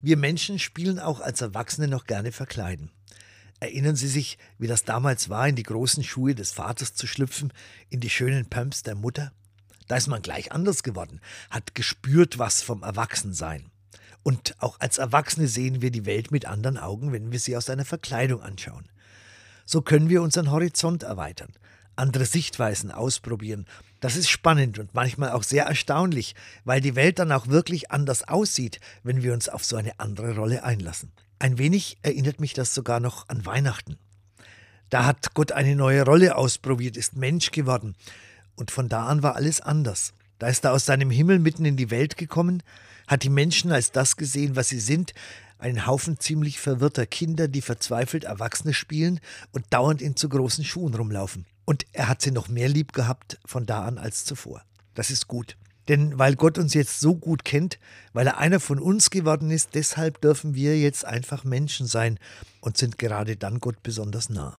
Wir Menschen spielen auch als Erwachsene noch gerne verkleiden. Erinnern Sie sich, wie das damals war, in die großen Schuhe des Vaters zu schlüpfen, in die schönen Pumps der Mutter? Da ist man gleich anders geworden, hat gespürt was vom Erwachsensein. Und auch als Erwachsene sehen wir die Welt mit anderen Augen, wenn wir sie aus einer Verkleidung anschauen. So können wir unseren Horizont erweitern, andere Sichtweisen ausprobieren. Das ist spannend und manchmal auch sehr erstaunlich, weil die Welt dann auch wirklich anders aussieht, wenn wir uns auf so eine andere Rolle einlassen. Ein wenig erinnert mich das sogar noch an Weihnachten. Da hat Gott eine neue Rolle ausprobiert, ist Mensch geworden. Und von da an war alles anders. Da ist er aus seinem Himmel mitten in die Welt gekommen, hat die Menschen als das gesehen, was sie sind, einen Haufen ziemlich verwirrter Kinder, die verzweifelt Erwachsene spielen und dauernd in zu großen Schuhen rumlaufen. Und er hat sie noch mehr lieb gehabt von da an als zuvor. Das ist gut. Denn weil Gott uns jetzt so gut kennt, weil er einer von uns geworden ist, deshalb dürfen wir jetzt einfach Menschen sein und sind gerade dann Gott besonders nah.